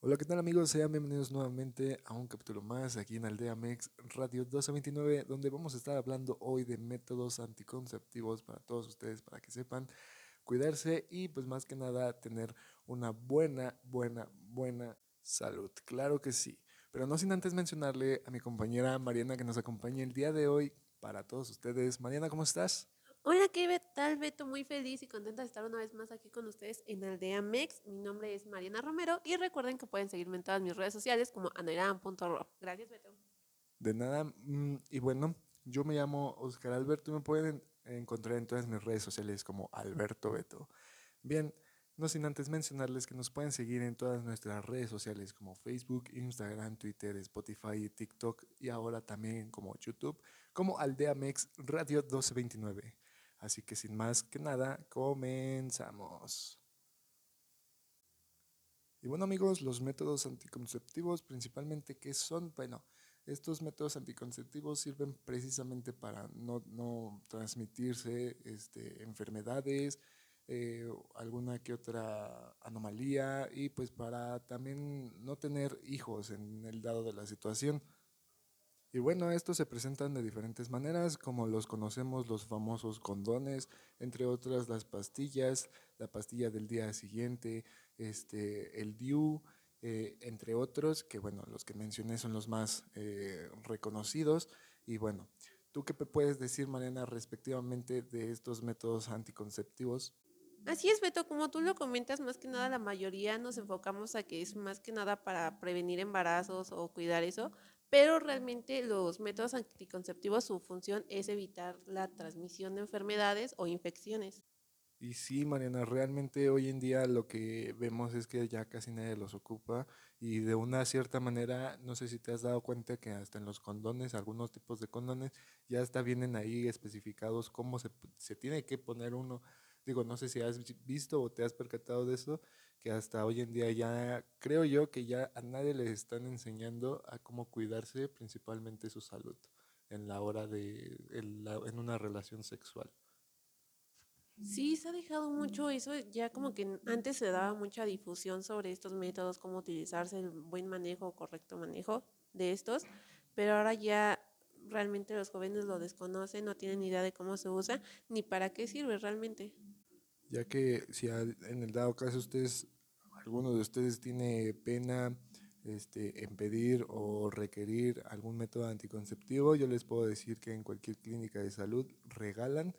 Hola, ¿qué tal amigos? Sean bienvenidos nuevamente a un capítulo más aquí en Aldea Mex Radio 1229, donde vamos a estar hablando hoy de métodos anticonceptivos para todos ustedes, para que sepan cuidarse y pues más que nada tener una buena, buena, buena salud. Claro que sí. Pero no sin antes mencionarle a mi compañera Mariana que nos acompaña el día de hoy para todos ustedes. Mariana, ¿cómo estás? Hola, ¿qué tal, Beto? Muy feliz y contenta de estar una vez más aquí con ustedes en Aldea Mex. Mi nombre es Mariana Romero y recuerden que pueden seguirme en todas mis redes sociales como anairan.ro. Gracias, Beto. De nada. Mm, y bueno, yo me llamo Oscar Alberto y me pueden encontrar en todas mis redes sociales como Alberto Beto. Bien, no sin antes mencionarles que nos pueden seguir en todas nuestras redes sociales como Facebook, Instagram, Twitter, Spotify, TikTok y ahora también como YouTube, como Aldea Mex Radio 1229. Así que sin más que nada, comenzamos. Y bueno amigos, los métodos anticonceptivos principalmente, ¿qué son? Bueno, estos métodos anticonceptivos sirven precisamente para no, transmitirse este, enfermedades, eh, alguna que otra anomalía y pues para también no tener hijos en el dado de la situación. Y bueno, estos se presentan de diferentes maneras, como los conocemos los famosos condones, entre otras las pastillas, la pastilla del día siguiente, este, el DIU, eh, entre otros, que bueno, los que mencioné son los más eh, reconocidos. Y bueno, ¿tú qué puedes decir, Mariana, respectivamente de estos métodos anticonceptivos? Así es, Beto, como tú lo comentas, más que nada la mayoría nos enfocamos a que es más que nada para prevenir embarazos o cuidar eso, pero realmente los métodos anticonceptivos, su función es evitar la transmisión de enfermedades o infecciones. Y sí, Mariana, realmente hoy en día lo que vemos es que ya casi nadie los ocupa y de una cierta manera, no sé si te has dado cuenta que hasta en los condones, algunos tipos de condones, ya hasta vienen ahí especificados cómo se, se tiene que poner uno. Digo, no sé si has visto o te has percatado de eso, que hasta hoy en día ya creo yo que ya a nadie les están enseñando a cómo cuidarse, principalmente su salud, en la hora de, en, una relación sexual. Sí, se ha dejado mucho eso, ya como que antes se daba mucha difusión sobre estos métodos, cómo utilizarse, el buen manejo, correcto manejo de estos, pero ahora ya realmente los jóvenes lo desconocen, no tienen idea de cómo se usa ni para qué sirve realmente ya que si en el dado caso ustedes, alguno de ustedes tiene pena este, en pedir o requerir algún método anticonceptivo, yo les puedo decir que en cualquier clínica de salud regalan,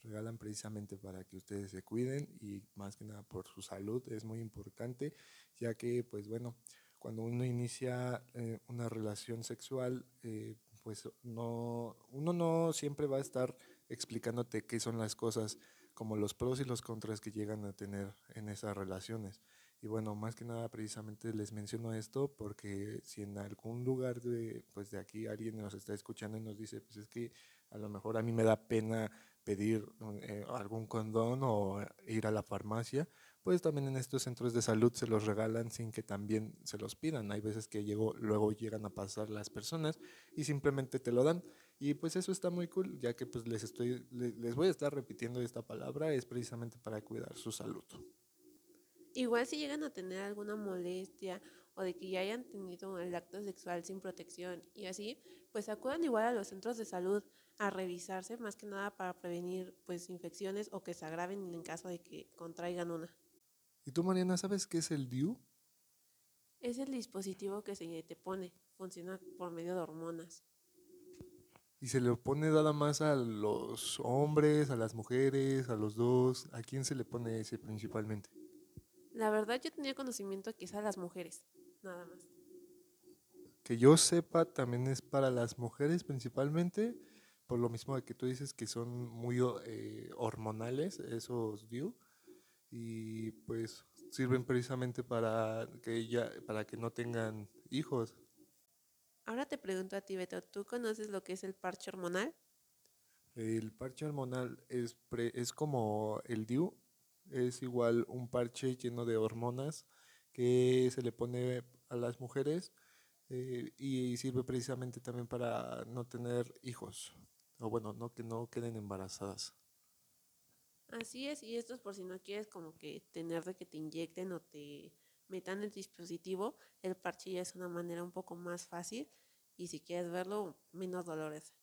regalan precisamente para que ustedes se cuiden y más que nada por su salud es muy importante, ya que pues bueno, cuando uno inicia eh, una relación sexual, eh, pues no, uno no siempre va a estar explicándote qué son las cosas como los pros y los contras que llegan a tener en esas relaciones. Y bueno, más que nada precisamente les menciono esto porque si en algún lugar de, pues de aquí alguien nos está escuchando y nos dice, pues es que a lo mejor a mí me da pena pedir eh, algún condón o ir a la farmacia, pues también en estos centros de salud se los regalan sin que también se los pidan. Hay veces que llegó, luego llegan a pasar las personas y simplemente te lo dan. Y pues eso está muy cool, ya que pues les estoy les voy a estar repitiendo esta palabra, es precisamente para cuidar su salud. Igual si llegan a tener alguna molestia o de que ya hayan tenido el acto sexual sin protección y así, pues acudan igual a los centros de salud a revisarse, más que nada para prevenir pues infecciones o que se agraven en caso de que contraigan una. ¿Y tú, Mariana, sabes qué es el DIU? Es el dispositivo que se te pone, funciona por medio de hormonas. Y se le pone nada más a los hombres, a las mujeres, a los dos. ¿A quién se le pone ese principalmente? La verdad yo tenía conocimiento que es a las mujeres, nada más. Que yo sepa también es para las mujeres principalmente, por lo mismo de que tú dices que son muy eh, hormonales esos DIU y pues sirven precisamente para que ella, para que no tengan hijos. Ahora te pregunto a ti, Beto, ¿tú conoces lo que es el parche hormonal? El parche hormonal es, es como el DIU, es igual un parche lleno de hormonas que se le pone a las mujeres eh, y sirve precisamente también para no tener hijos, o bueno, no que no queden embarazadas. Así es, y esto es por si no quieres como que tener de que te inyecten o te metan el dispositivo, el parche ya es una manera un poco más fácil y si quieres verlo, menos dolores.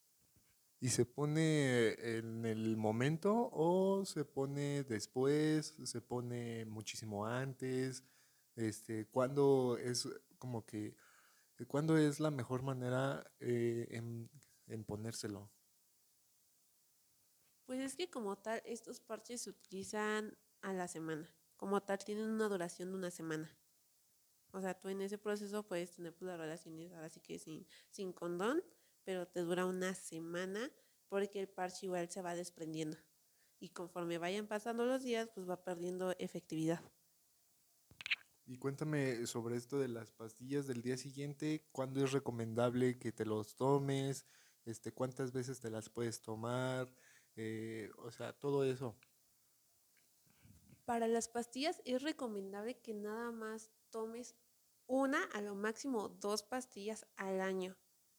¿Y se pone en el momento o se pone después? ¿Se pone muchísimo antes? Este, ¿Cuándo es como que, cuándo es la mejor manera eh, en, en ponérselo? Pues es que como tal, estos parches se utilizan a la semana. Como tal, tienen una duración de una semana. O sea, tú en ese proceso puedes tener pues, las relaciones ahora sí que sin, sin condón, pero te dura una semana porque el parche igual se va desprendiendo. Y conforme vayan pasando los días, pues va perdiendo efectividad. Y cuéntame sobre esto de las pastillas del día siguiente, ¿cuándo es recomendable que te los tomes? Este, ¿Cuántas veces te las puedes tomar? Eh, o sea, todo eso. Para las pastillas es recomendable que nada más tomes una, a lo máximo dos pastillas al año.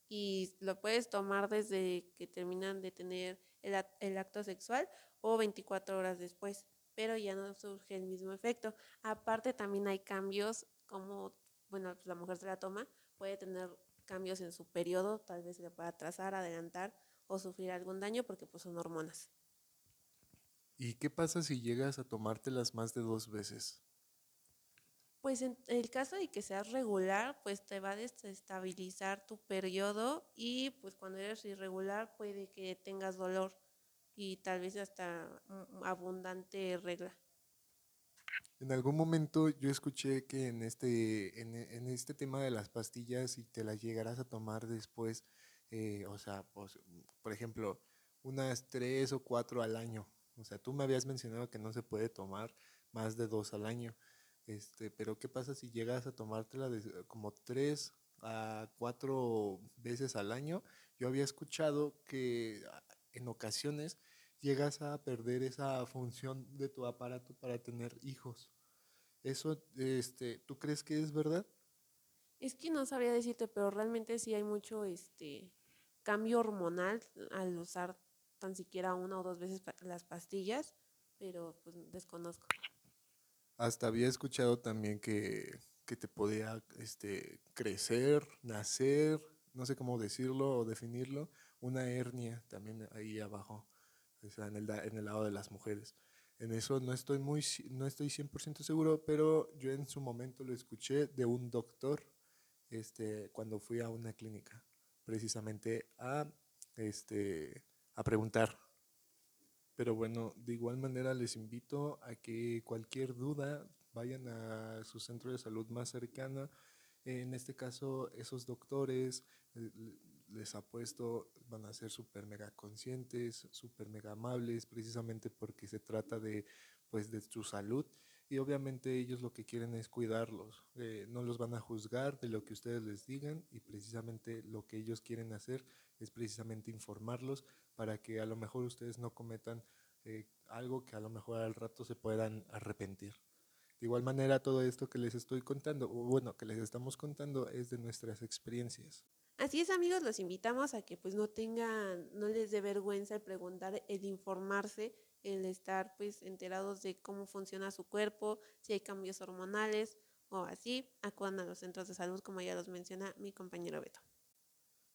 Y lo puedes tomar desde que terminan de tener el, acto sexual o 24 horas después, pero ya no surge el mismo efecto. Aparte también hay cambios como, bueno, pues la mujer se la toma, puede tener cambios en su periodo, tal vez se le pueda atrasar, adelantar o sufrir algún daño porque pues son hormonas. ¿Y qué pasa si llegas a tomártelas más de dos veces? Pues en el caso de que seas regular, pues te va a desestabilizar tu periodo y pues cuando eres irregular puede que tengas dolor y tal vez hasta abundante regla. En algún momento yo escuché que en este, en, este tema de las pastillas, si te las llegarás a tomar después, eh, o sea, pues, por ejemplo, unas tres o cuatro al año. O sea, tú me habías mencionado que no se puede tomar más de dos al año. Este, pero ¿qué pasa si llegas a tomártela de, como tres a cuatro veces al año? Yo había escuchado que ah, en ocasiones llegas a perder esa función de tu aparato para tener hijos. Eso, este, ¿tú crees que es verdad? Es que no sabría decirte, pero realmente sí hay mucho este cambio hormonal al usar tan siquiera una o dos veces las pastillas, pero pues desconozco. Hasta había escuchado también que, te podía este, crecer, nacer, no sé cómo decirlo o definirlo, una hernia también ahí abajo, o sea, en el, en el lado de las mujeres. En eso no estoy muy no estoy 100% seguro, pero yo en su momento lo escuché de un doctor este cuando fui a una clínica, precisamente a este a preguntar pero bueno, de igual manera les invito a que cualquier duda vayan a su centro de salud más cercana. En este caso, esos doctores, eh, les apuesto, van a ser súper mega conscientes, súper mega amables, precisamente porque se trata de, pues, de su salud. Y obviamente ellos lo que quieren es cuidarlos. Eh, no los van a juzgar de lo que ustedes les digan y precisamente lo que ellos quieren hacer es precisamente informarlos para que a lo mejor ustedes no cometan eh, algo que a lo mejor al rato se puedan arrepentir. De igual manera, todo esto que les estoy contando, o bueno, que les estamos contando, es de nuestras experiencias. Así es, amigos, los invitamos a que pues no tengan, no les dé vergüenza el preguntar, el informarse, el estar pues enterados de cómo funciona su cuerpo, si hay cambios hormonales o así, acudan a los centros de salud, como ya los menciona mi compañero Beto.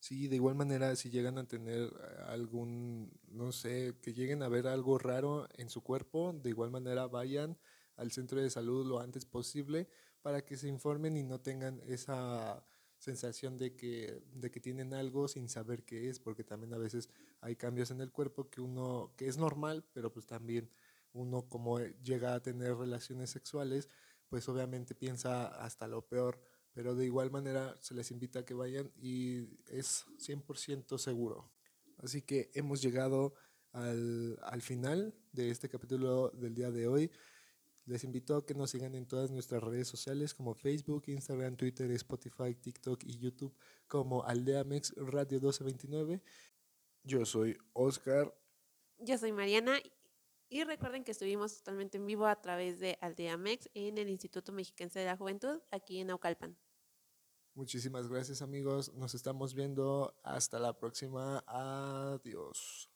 Sí, de igual manera, si llegan a tener eh, algún, no sé, que lleguen a ver algo raro en su cuerpo, de igual manera vayan al centro de salud lo antes posible para que se informen y no tengan esa sensación de que, de que tienen algo sin saber qué es, porque también a veces hay cambios en el cuerpo que uno, que es normal, pero pues también uno como llega a tener relaciones sexuales, pues obviamente piensa hasta lo peor pero de igual manera se les invita a que vayan y es 100% seguro. Así que hemos llegado al, al, final de este capítulo del día de hoy. Les invito a que nos sigan en todas nuestras redes sociales como Facebook, Instagram, Twitter, Spotify, TikTok y YouTube como Aldeamex Radio 1229. Yo soy Oscar. Yo soy Mariana y recuerden que estuvimos totalmente en vivo a través de Aldeamex en el Instituto Mexiquense de la Juventud, aquí en Naucalpan. Muchísimas gracias amigos, nos estamos viendo, hasta la próxima, adiós.